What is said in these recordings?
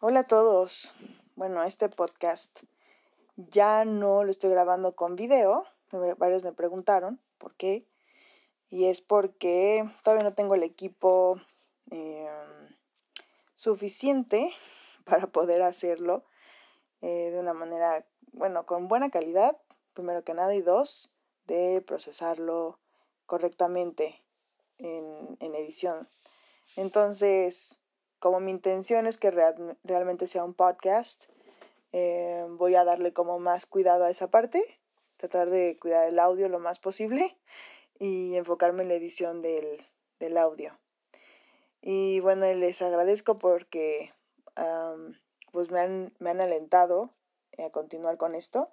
Hola a todos. Bueno, este podcast ya no lo estoy grabando con video. Varios me preguntaron por qué. Y es porque todavía no tengo el equipo em, suficiente para poder hacerlo eh, de una manera, bueno, con buena calidad, primero que nada, y dos, de procesarlo correctamente en, en edición. Entonces, como mi intención es que realmente sea un podcast, eh, voy a darle como más cuidado a esa parte, tratar de cuidar el audio lo más posible y enfocarme en la edición del, audio. Y bueno, les agradezco porque pues me han, me han alentado a continuar con esto.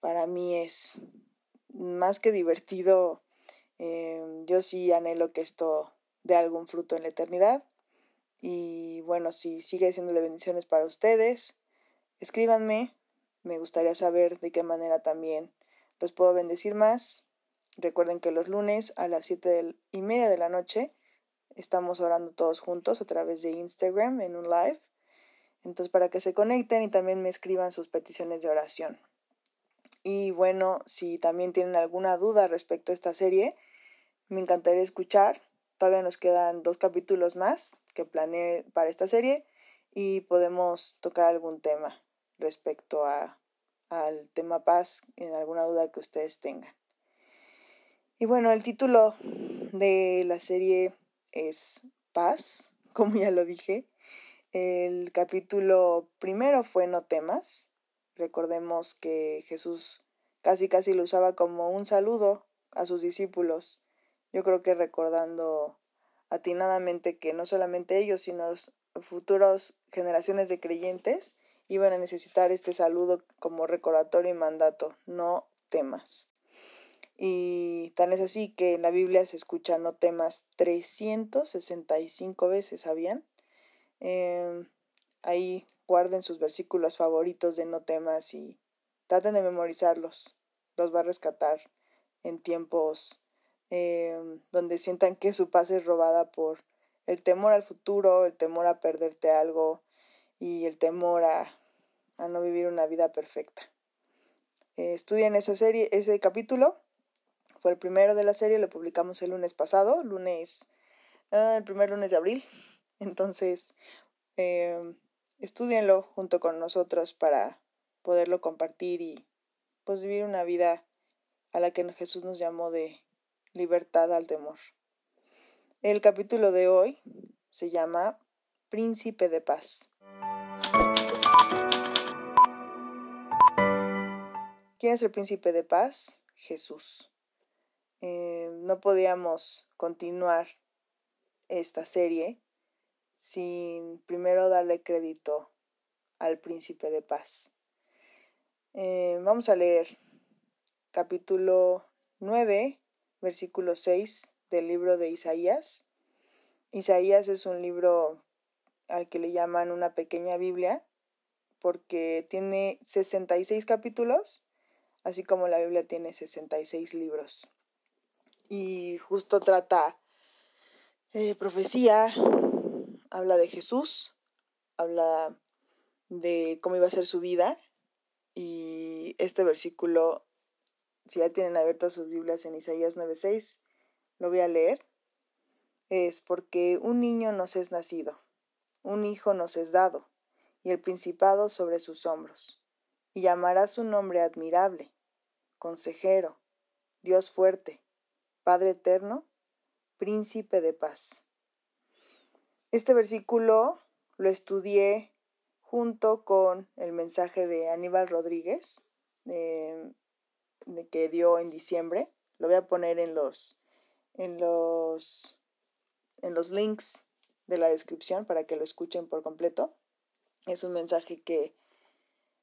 Para mí es más que divertido. Eh, yo sí anhelo que esto dé algún fruto en la eternidad y bueno, si sigue siendo de bendiciones para ustedes, escríbanme. Me gustaría saber de qué manera también los puedo bendecir más. Recuerden que los lunes a las 7 y media de la noche estamos orando todos juntos a través de Instagram en un live. Entonces, para que se conecten y también me escriban sus peticiones de oración. Y bueno, si también tienen alguna duda respecto a esta serie, me encantaría escuchar. Todavía nos quedan dos capítulos más que planeé para esta serie y podemos tocar algún tema respecto a, al tema paz en alguna duda que ustedes tengan. Y bueno, el título de la serie es Paz, como ya lo dije. El capítulo primero fue No temas. Recordemos que Jesús casi casi lo usaba como un saludo a sus discípulos yo creo que recordando atinadamente que no solamente ellos, sino las futuras generaciones de creyentes iban a necesitar este saludo como recordatorio y mandato, no temas. Y tan es así que en la Biblia se escucha no temas 365 veces, ¿sabían? Em, ahí guarden sus versículos favoritos de no temas y traten de memorizarlos. Los va a rescatar en tiempos Em, donde sientan que su paz es robada por el temor al futuro, el temor a perderte algo y el temor a, no vivir una vida perfecta. Eh, estudien esa serie, ese capítulo. Fue el primero de la serie, lo publicamos el lunes pasado, lunes, ah, el primer lunes de abril. Entonces, eh, estudienlo junto con nosotros para poderlo compartir y pues vivir una vida a la que Jesús nos llamó de libertad al temor. El capítulo de hoy se llama Príncipe de Paz. ¿Quién es el príncipe de paz? Jesús. Eh, no podíamos continuar esta serie sin primero darle crédito al príncipe de paz. Eh, vamos a leer capítulo 9, versículo 6 del libro de Isaías. Isaías es un libro al que le llaman una pequeña Biblia porque tiene 66 capítulos, así como la Biblia tiene 66 libros. Y justo trata eh, profecía, habla de Jesús, habla de cómo iba a ser su vida y este versículo si ya tienen abiertas sus Biblias en Isaías 9:6, lo voy a leer. Es porque un niño nos es nacido, un hijo nos es dado, y el principado sobre sus hombros. Y llamará su nombre admirable, consejero, Dios fuerte, Padre eterno, príncipe de paz. Este versículo lo estudié junto con el mensaje de Aníbal Rodríguez, eh, que dio en diciembre. Lo voy a poner en los, en los, en los links de la descripción para que lo escuchen por completo. Es un mensaje que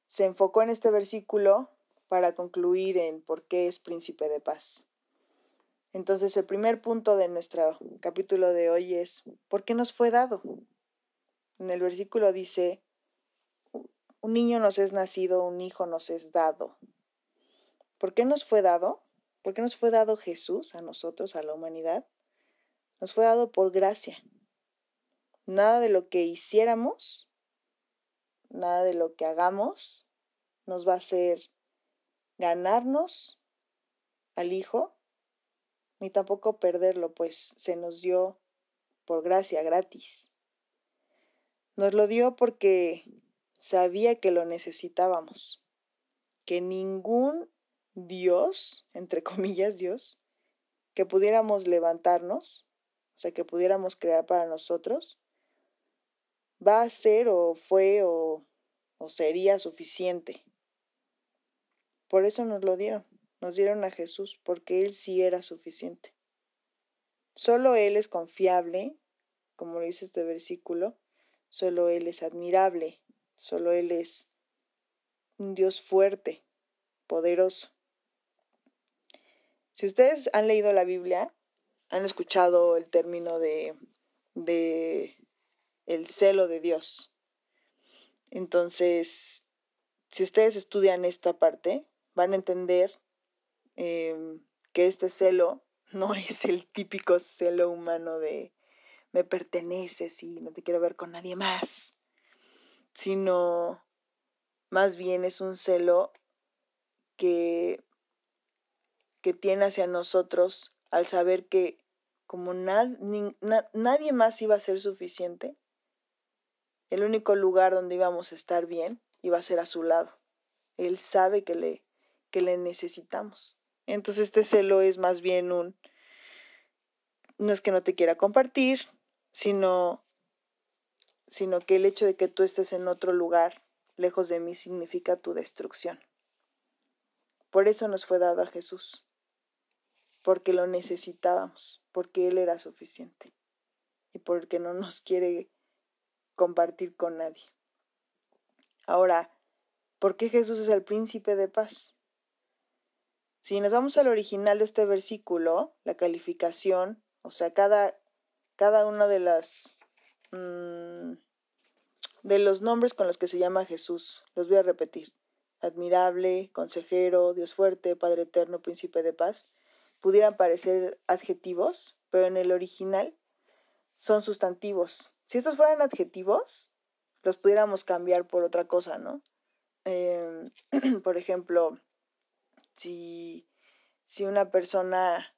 se enfocó en este versículo para concluir en por qué es príncipe de paz. Entonces el primer punto de nuestro capítulo de hoy es ¿por qué nos fue dado? En el versículo dice, un niño nos es nacido, un hijo nos es dado. ¿Por qué nos fue dado? ¿Por qué nos fue dado Jesús a nosotros, a la humanidad? Nos fue dado por gracia. Nada de lo que hiciéramos nada de lo que hagamos nos va a hacer ganarnos al Hijo, ni tampoco perderlo, pues se nos dio por gracia gratis. Nos lo dio porque sabía que lo necesitábamos, que ningún Dios, entre comillas Dios, que pudiéramos levantarnos, o sea, que pudiéramos crear para nosotros, va a ser o fue o, o sería suficiente. Por eso nos lo dieron, nos dieron a Jesús, porque Él sí era suficiente. Solo Él es confiable, como dice este versículo, solo Él es admirable, solo Él es un Dios fuerte, poderoso. Si ustedes han leído la Biblia, han escuchado el término de, el celo de Dios. Entonces, si ustedes estudian esta parte, van a entender em, que este celo no es el típico celo humano de me perteneces y no te quiero ver con nadie más, sino más bien es un celo que, que tiene hacia nosotros al saber que como nadie más iba a ser suficiente, el único lugar donde íbamos a estar bien iba a ser a su lado. Él sabe que le, que le necesitamos. Entonces este celo es más bien un, no es que no te quiera compartir, sino, sino que el hecho de que tú estés en otro lugar, lejos de mí, significa tu destrucción. Por eso nos fue dado a Jesús, porque lo necesitábamos, porque Él era suficiente y porque no nos quiere compartir con nadie. Ahora, ¿por qué Jesús es el príncipe de paz? Si nos vamos al original de este versículo, la calificación, o sea, cada, cada uno de las mm, de los nombres con los que se llama Jesús, los voy a repetir. Admirable, consejero, Dios fuerte, Padre eterno, príncipe de paz, pudieran parecer adjetivos, pero en el original son sustantivos. Si estos fueran adjetivos, los pudiéramos cambiar por otra cosa, ¿no? Em, por ejemplo, si, si una persona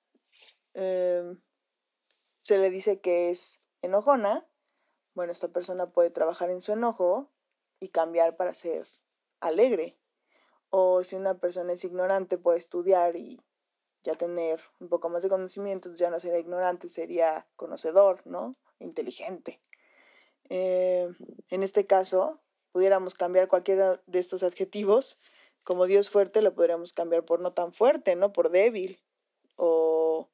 em, se le dice que es enojona, bueno, esta persona puede trabajar en su enojo y cambiar para ser alegre. O si una persona es ignorante, puede estudiar y ya tener un poco más de conocimiento, ya no sería ignorante, sería conocedor, ¿no? Inteligente. Eh, en este caso, pudiéramos cambiar cualquiera de estos adjetivos. Como Dios fuerte, lo podríamos cambiar por no tan fuerte, ¿no? Por débil. O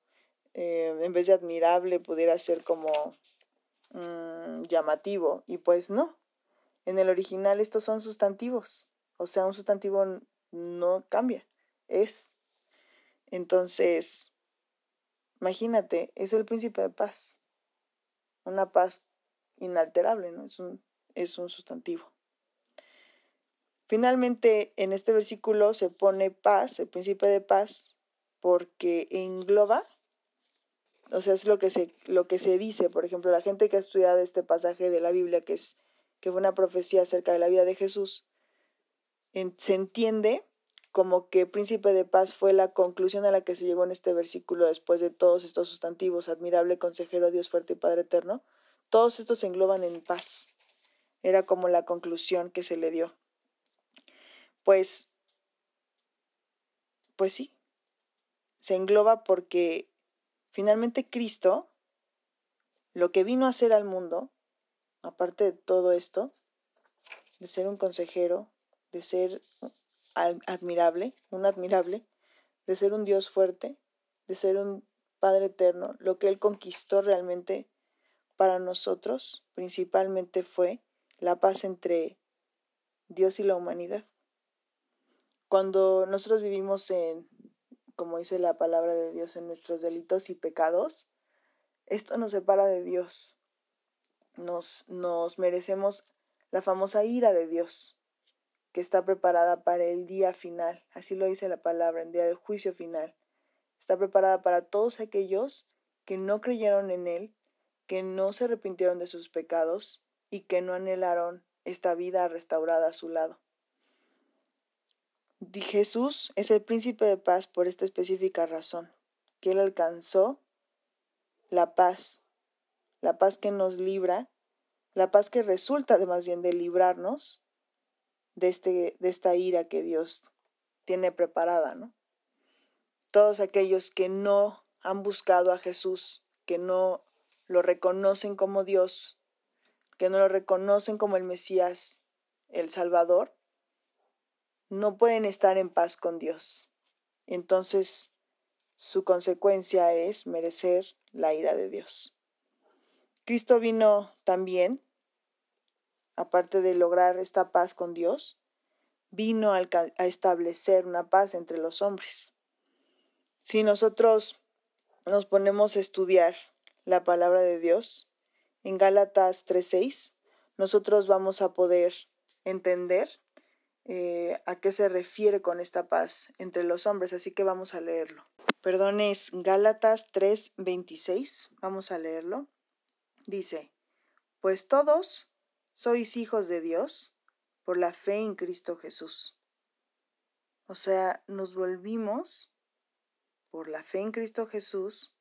eh, en vez de admirable, pudiera ser como mm, llamativo. Y pues no. En el original estos son sustantivos. O sea, un sustantivo no cambia. Es. Entonces, imagínate, es el príncipe de paz. Una paz inalterable, ¿no? Es un, es un sustantivo. Finalmente, en este versículo se pone paz, el príncipe de paz, porque engloba, o sea, es lo que se, lo que se dice, por ejemplo, la gente que ha estudiado este pasaje de la Biblia, que, es, que fue una profecía acerca de la vida de Jesús, se entiende como que príncipe de paz fue la conclusión a la que se llegó en este versículo después de todos estos sustantivos, admirable, consejero, Dios fuerte y Padre eterno, todos estos se engloban en paz. Era como la conclusión que se le dio. Pues, pues sí, se engloba porque finalmente Cristo, lo que vino a hacer al mundo, aparte de todo esto, de ser un consejero, de ser admirable, un admirable, de ser un Dios fuerte, de ser un Padre eterno, lo que Él conquistó realmente para nosotros principalmente fue la paz entre Dios y la humanidad. Cuando nosotros vivimos en, como dice la palabra de Dios, en nuestros delitos y pecados, esto nos separa de Dios. Nos, nos merecemos la famosa ira de Dios, que está preparada para el día final. Así lo dice la palabra, el día del juicio final. Está preparada para todos aquellos que no creyeron en Él que no se arrepintieron de sus pecados y que no anhelaron esta vida restaurada a su lado. Jesús es el príncipe de paz por esta específica razón, que Él alcanzó la paz, la paz que nos libra, la paz que resulta de más bien de librarnos de, este, de esta ira que Dios tiene preparada, ¿no? Todos aquellos que no han buscado a Jesús, que no lo reconocen como Dios, que no lo reconocen como el Mesías, el Salvador, no pueden estar en paz con Dios. Entonces, su consecuencia es merecer la ira de Dios. Cristo vino también, aparte de lograr esta paz con Dios, vino a, establecer una paz entre los hombres. Si nosotros nos ponemos a estudiar la palabra de Dios, en Gálatas 3:6, nosotros vamos a poder entender eh, a qué se refiere con esta paz entre los hombres, así que vamos a leerlo. Perdón, es Gálatas 3:26, vamos a leerlo. Dice, pues todos sois hijos de Dios por la fe en Cristo Jesús. O sea, nos volvimos por la fe en Cristo Jesús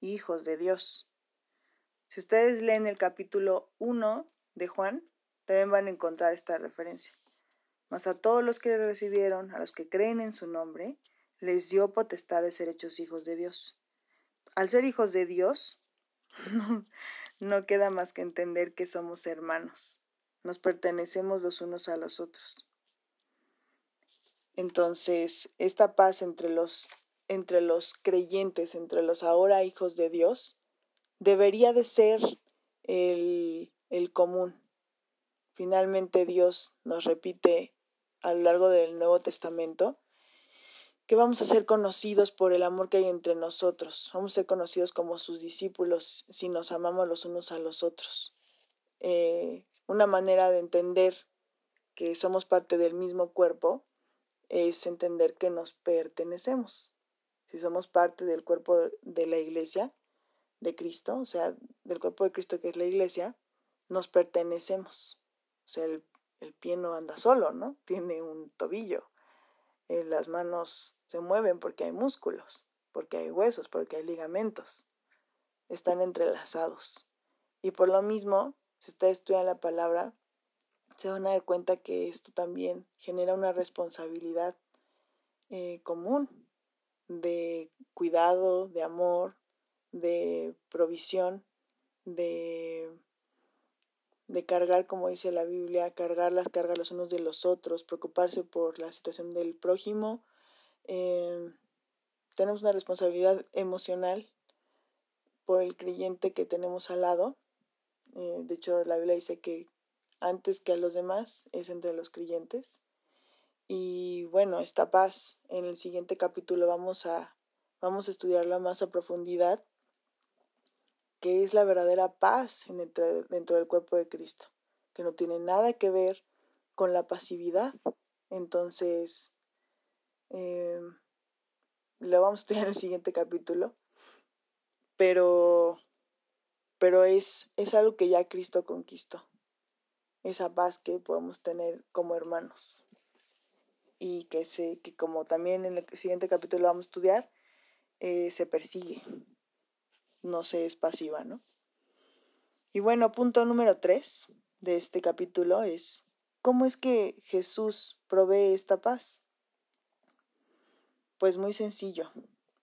hijos de Dios. Si ustedes leen el capítulo 1 de Juan, también van a encontrar esta referencia. Mas a todos los que le recibieron, a los que creen en su nombre, les dio potestad de ser hechos hijos de Dios. Al ser hijos de Dios, no, queda más que entender que somos hermanos. Nos pertenecemos los unos a los otros. Entonces, esta paz entre los, entre los creyentes, entre los ahora hijos de Dios, debería de ser el, el común. Finalmente Dios nos repite a lo largo del Nuevo Testamento, que vamos a ser conocidos por el amor que hay entre nosotros. Vamos a ser conocidos como sus discípulos si nos amamos los unos a los otros. Eh, una manera de entender que somos parte del mismo cuerpo es entender que nos pertenecemos. Si somos parte del cuerpo de la iglesia de Cristo, o sea, del cuerpo de Cristo que es la iglesia, nos pertenecemos. O sea, el el pie no anda solo, ¿no? Tiene un tobillo. Eh, las manos se mueven porque hay músculos, porque hay huesos, porque hay ligamentos. Están entrelazados. Y por lo mismo, si ustedes estudian la palabra, se van a dar cuenta que esto también genera una responsabilidad eh, común de cuidado, de amor, de provisión, de de cargar, como dice la Biblia, cargar las cargas los unos de los otros, preocuparse por la situación del prójimo. Em, tenemos una responsabilidad emocional por el creyente que tenemos al lado. Eh, de hecho, la Biblia dice que antes que a los demás es entre los creyentes. Y bueno, esta paz en el siguiente capítulo vamos a, vamos a estudiarla más a profundidad que es la verdadera paz dentro, del cuerpo de Cristo, que no tiene nada que ver con la pasividad. Entonces, eh, lo vamos a estudiar en el siguiente capítulo, pero, pero es, es algo que ya Cristo conquistó, esa paz que podemos tener como hermanos y que, se, que como también en el siguiente capítulo vamos a estudiar, eh, se persigue no se es pasiva, ¿no? Y bueno, punto número tres de este capítulo es, ¿cómo es que Jesús provee esta paz? Pues muy sencillo.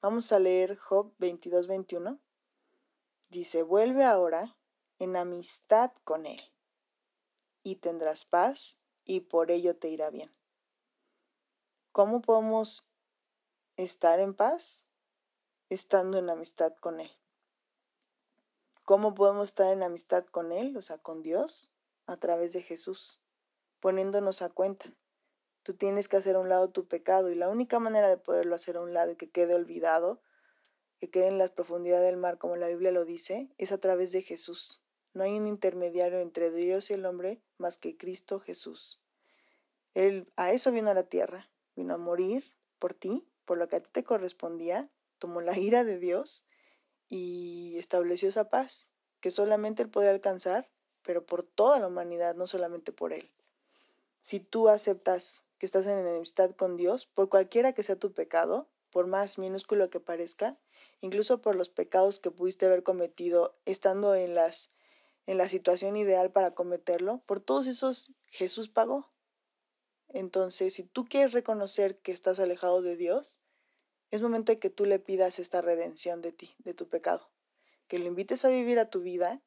Vamos a leer Job 22, 21. Dice, vuelve ahora en amistad con Él y tendrás paz y por ello te irá bien. ¿Cómo podemos estar en paz? Estando en amistad con Él. ¿Cómo podemos estar en amistad con Él, o sea, con Dios? A través de Jesús, poniéndonos a cuenta. Tú tienes que hacer a un lado tu pecado y la única manera de poderlo hacer a un lado y que quede olvidado, que quede en las profundidades del mar, como la Biblia lo dice, es a través de Jesús. No hay un intermediario entre Dios y el hombre más que Cristo Jesús. Él a eso vino a la tierra, vino a morir por ti, por lo que a ti te correspondía, tomó la ira de Dios y estableció esa paz que solamente él puede alcanzar pero por toda la humanidad, no solamente por Él. Si tú aceptas que estás en enemistad con Dios, por cualquiera que sea tu pecado, por más minúsculo que parezca, incluso por los pecados que pudiste haber cometido estando en las en la situación ideal para cometerlo, por todos esos Jesús pagó. Entonces, si tú quieres reconocer que estás alejado de Dios, es momento de que tú le pidas esta redención de ti, de tu pecado, que lo invites a vivir a tu vida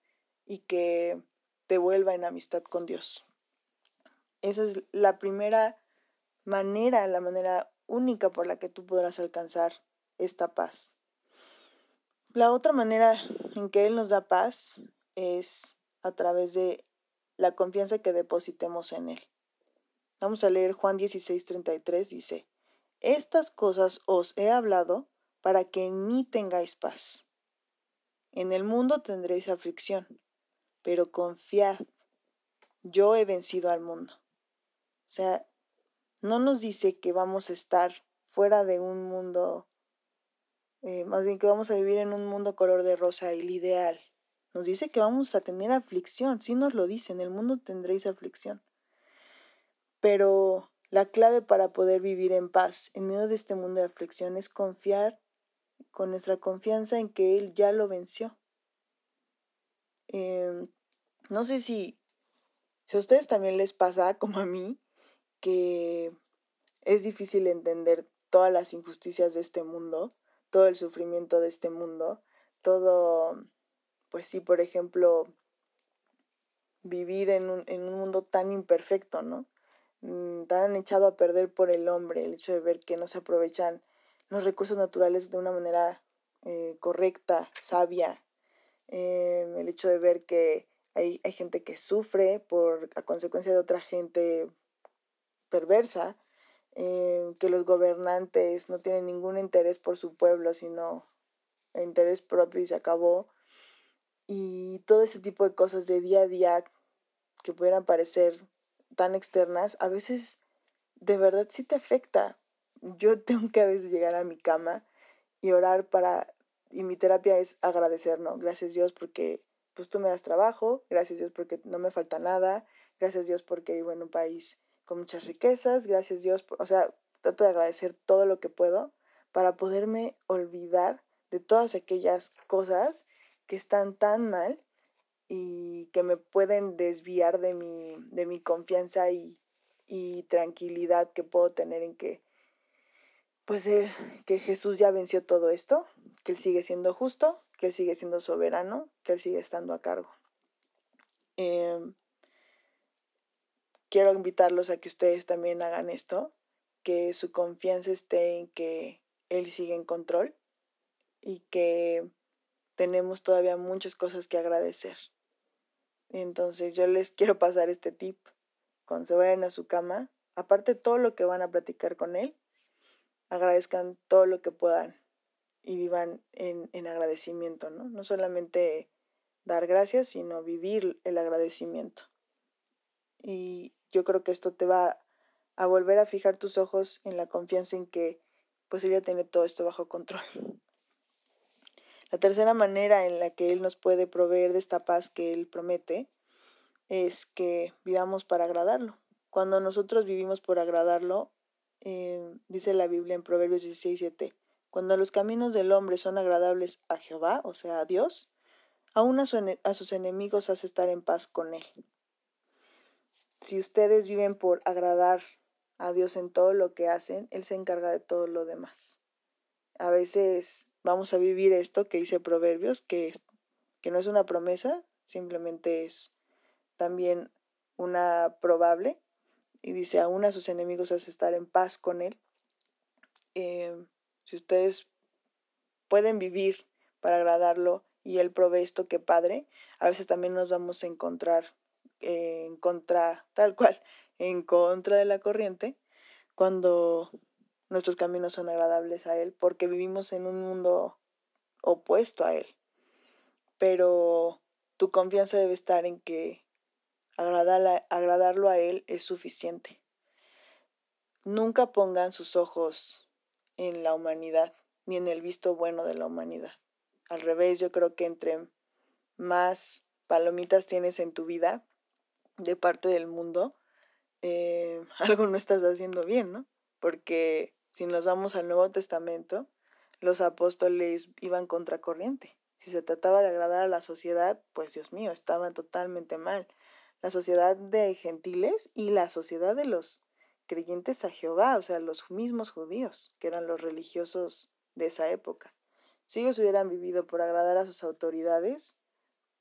y que te vuelva en amistad con Dios. Esa es la primera manera, la manera única por la que tú podrás alcanzar esta paz. La otra manera en que Él nos da paz es a través de la confianza que depositemos en Él. Vamos a leer Juan 16, 33, dice, Estas cosas os he hablado para que en mí tengáis paz. En el mundo tendréis aflicción, pero confiad, yo he vencido al mundo. O sea, no nos dice que vamos a estar fuera de un mundo, eh, más bien que vamos a vivir en un mundo color de rosa, el ideal. Nos dice que vamos a tener aflicción, sí nos lo dice, en el mundo tendréis aflicción. Pero la clave para poder vivir en paz en medio de este mundo de aflicción es confiar con nuestra confianza en que Él ya lo venció. Em, no sé si, a ustedes también les pasa, como a mí, que es difícil entender todas las injusticias de este mundo, todo el sufrimiento de este mundo, todo, pues sí, por ejemplo, vivir en un, en un mundo tan imperfecto, ¿no? Mm, tan echado a perder por el hombre, el hecho de ver que no se aprovechan los recursos naturales de una manera eh, correcta, sabia, eh, el hecho de ver que hay, hay, gente que sufre por a consecuencia de otra gente perversa, eh, que los gobernantes no tienen ningún interés por su pueblo, sino interés propio y se acabó. Y todo ese tipo de cosas de día a día que pudieran parecer tan externas, a veces de verdad sí te afecta. Yo tengo que a veces llegar a mi cama y orar para, y mi terapia es agradecer, ¿no? Gracias Dios porque pues tú me das trabajo, gracias Dios porque no me falta nada, gracias Dios porque vivo en un país con muchas riquezas, gracias Dios, o sea, trato de agradecer todo lo que puedo para poderme olvidar de todas aquellas cosas que están tan mal y que me pueden desviar de mi, de mi confianza y, y tranquilidad que puedo tener en que pues eh, que Jesús ya venció todo esto, que Él sigue siendo justo, que Él sigue siendo soberano, que Él sigue estando a cargo. Eh, quiero invitarlos a que ustedes también hagan esto, que su confianza esté en que Él sigue en control y que tenemos todavía muchas cosas que agradecer. Entonces yo les quiero pasar este tip. Cuando se vayan a su cama, aparte todo lo que van a platicar con Él, agradezcan todo lo que puedan y vivan en, en agradecimiento, ¿no? No solamente dar gracias, sino vivir el agradecimiento. Y yo creo que esto te va a volver a fijar tus ojos en la confianza en que pues él tiene todo esto bajo control. La tercera manera en la que Él nos puede proveer de esta paz que Él promete es que vivamos para agradarlo. Cuando nosotros vivimos por agradarlo, eh, dice la Biblia en Proverbios 16, 7, cuando los caminos del hombre son agradables a Jehová, o sea, a Dios, aún a, sus enemigos hace estar en paz con Él si ustedes viven por agradar a Dios en todo lo que hacen, Él se encarga de todo lo demás. A veces vamos a vivir esto que dice Proverbios, que no es una promesa, simplemente es también una probable, y dice, aún a sus enemigos hace estar en paz con Él. Eh, si ustedes pueden vivir para agradarlo y Él provee esto que Padre, a veces también nos vamos a encontrar en contra, tal cual, en contra de la corriente, cuando nuestros caminos son agradables a Él, porque vivimos en un mundo opuesto a Él. Pero tu confianza debe estar en que agradarlo a Él es suficiente. Nunca pongan sus ojos en la humanidad, ni en el visto bueno de la humanidad. Al revés, yo creo que entre más palomitas tienes en tu vida de parte del mundo, eh, algo no estás haciendo bien, ¿no? Porque si nos vamos al Nuevo Testamento, los apóstoles iban contracorriente. Si se trataba de agradar a la sociedad, pues Dios mío, estaban totalmente mal. La sociedad de gentiles y la sociedad de los creyentes a Jehová, o sea, los mismos judíos, que eran los religiosos de esa época. Si ellos hubieran vivido por agradar a sus autoridades,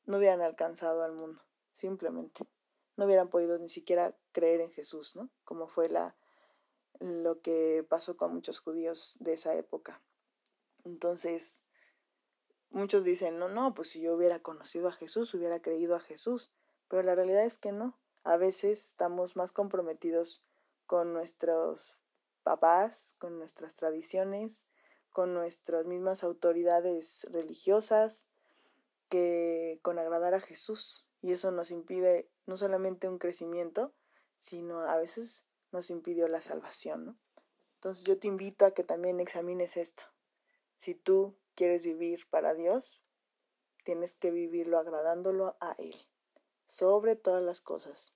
no hubieran alcanzado al mundo, simplemente. No hubieran podido ni siquiera creer en Jesús, ¿no? Como fue la, lo que pasó con muchos judíos de esa época. Entonces, muchos dicen, no, no, pues si yo hubiera conocido a Jesús, hubiera creído a Jesús, pero la realidad es que no. A veces estamos más comprometidos con nuestros papás, con nuestras tradiciones, con nuestras mismas autoridades religiosas, que con agradar a Jesús. Y eso nos impide no solamente un crecimiento, sino a veces nos impidió la salvación. Entonces yo te invito a que también examines esto. Si tú quieres vivir para Dios, tienes que vivirlo agradándolo a Él, sobre todas las cosas.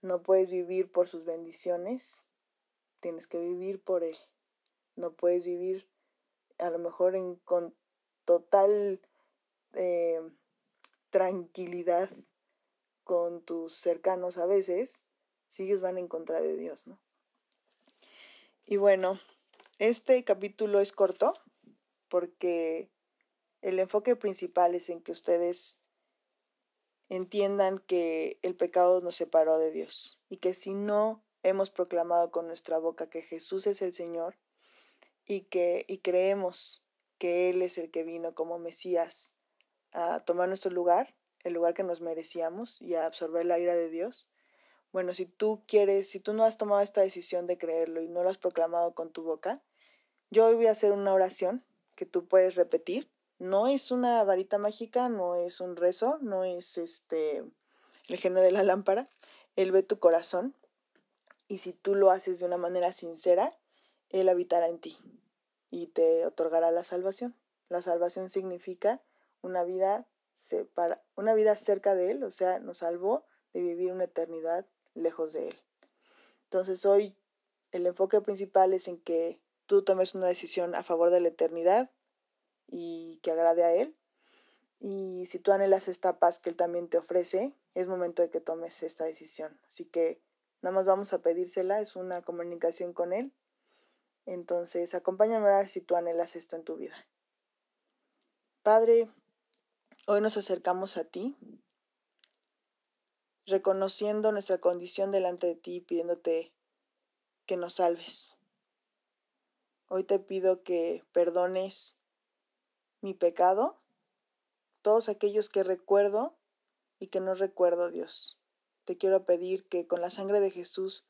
No puedes vivir por sus bendiciones, tienes que vivir por Él. No puedes vivir a lo mejor en, con total eh, tranquilidad con tus cercanos a veces, si ellos van en contra de Dios, ¿no? Y bueno, este capítulo es corto porque el enfoque principal es en que ustedes entiendan que el pecado nos separó de Dios y que si no hemos proclamado con nuestra boca que Jesús es el Señor y que y creemos que Él es el que vino como Mesías a tomar nuestro lugar, el lugar que nos merecíamos y a absorber la ira de Dios. Bueno, si tú quieres, si tú no has tomado esta decisión de creerlo y no lo has proclamado con tu boca, yo voy a hacer una oración que tú puedes repetir no es una varita mágica, no es un rezo, no es este el genio de la lámpara. Él ve tu corazón y si tú lo haces de una manera sincera, Él habitará en ti y te otorgará la salvación. La salvación significa una vida, para, una vida cerca de Él, o sea, nos salvó de vivir una eternidad lejos de Él. Entonces hoy el enfoque principal es en que tú tomes una decisión a favor de la eternidad y que agrade a Él. Y si tú anhelas esta paz que Él también te ofrece, es momento de que tomes esta decisión. Así que nada más vamos a pedírsela, es una comunicación con Él. Entonces, acompáñame a ver si tú anhelas esto en tu vida. Padre, hoy nos acercamos a ti, reconociendo nuestra condición delante de ti, pidiéndote que nos salves. Hoy te pido que perdones mi pecado, todos aquellos que recuerdo y que no recuerdo, Dios. Te quiero pedir que con la sangre de Jesús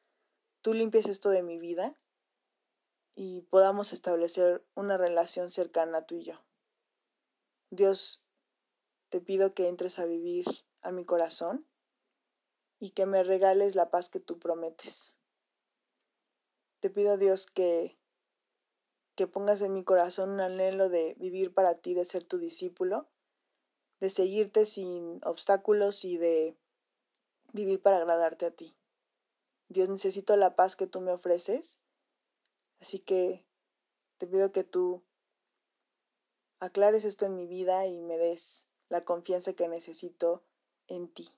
tú limpies esto de mi vida y podamos establecer una relación cercana tú y yo. Dios, te pido que entres a vivir a mi corazón y que me regales la paz que tú prometes. Te pido, Dios, que que pongas en mi corazón un anhelo de vivir para ti, de ser tu discípulo, de seguirte sin obstáculos y de vivir para agradarte a ti. Dios, necesito la paz que tú me ofreces, así que te pido que tú aclares esto en mi vida y me des la confianza que necesito en ti,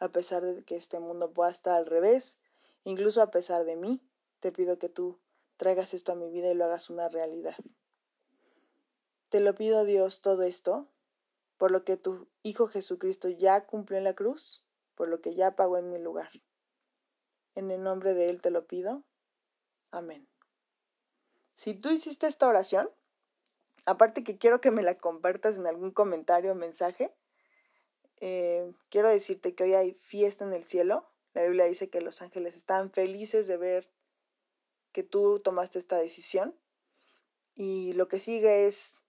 a pesar de que este mundo pueda estar al revés, incluso a pesar de mí, te pido que tú traigas esto a mi vida y lo hagas una realidad. Te lo pido, Dios, todo esto, por lo que tu Hijo Jesucristo ya cumplió en la cruz, por lo que ya pagó en mi lugar. En el nombre de Él te lo pido. Amén. Si tú hiciste esta oración, aparte que quiero que me la compartas en algún comentario o mensaje, eh, quiero decirte que hoy hay fiesta en el cielo. La Biblia dice que los ángeles están felices de ver que tú tomaste esta decisión y lo que sigue es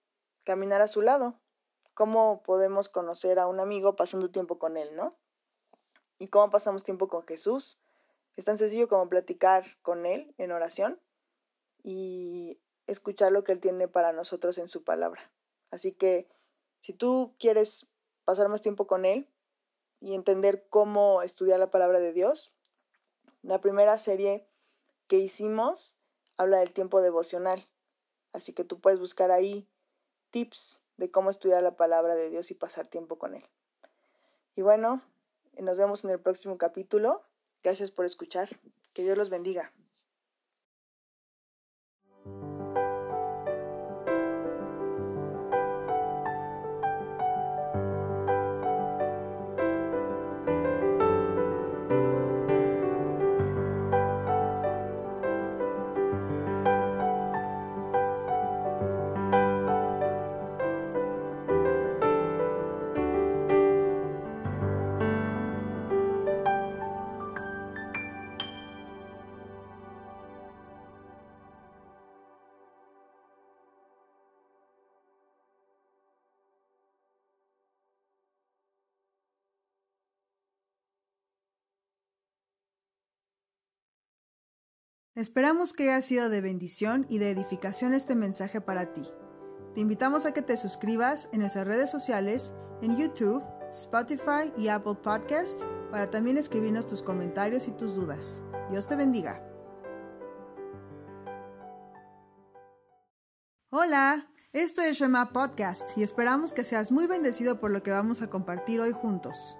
caminar a su lado. ¿Cómo podemos conocer a un amigo pasando tiempo con él, no? ¿Y cómo pasamos tiempo con Jesús? Es tan sencillo como platicar con él en oración y escuchar lo que él tiene para nosotros en su palabra. Así que si tú quieres pasar más tiempo con él, y entender cómo estudiar la palabra de Dios. La primera serie que hicimos habla del tiempo devocional, así que tú puedes buscar ahí tips de cómo estudiar la palabra de Dios y pasar tiempo con Él. Y bueno, nos vemos en el próximo capítulo. Gracias por escuchar. Que Dios los bendiga. Esperamos que haya sido de bendición y de edificación este mensaje para ti. Te invitamos a que te suscribas en nuestras redes sociales, en YouTube, Spotify y Apple Podcast, para también escribirnos tus comentarios y tus dudas. Dios te bendiga. Hola, esto es Shema Podcast y esperamos que seas muy bendecido por lo que vamos a compartir hoy juntos.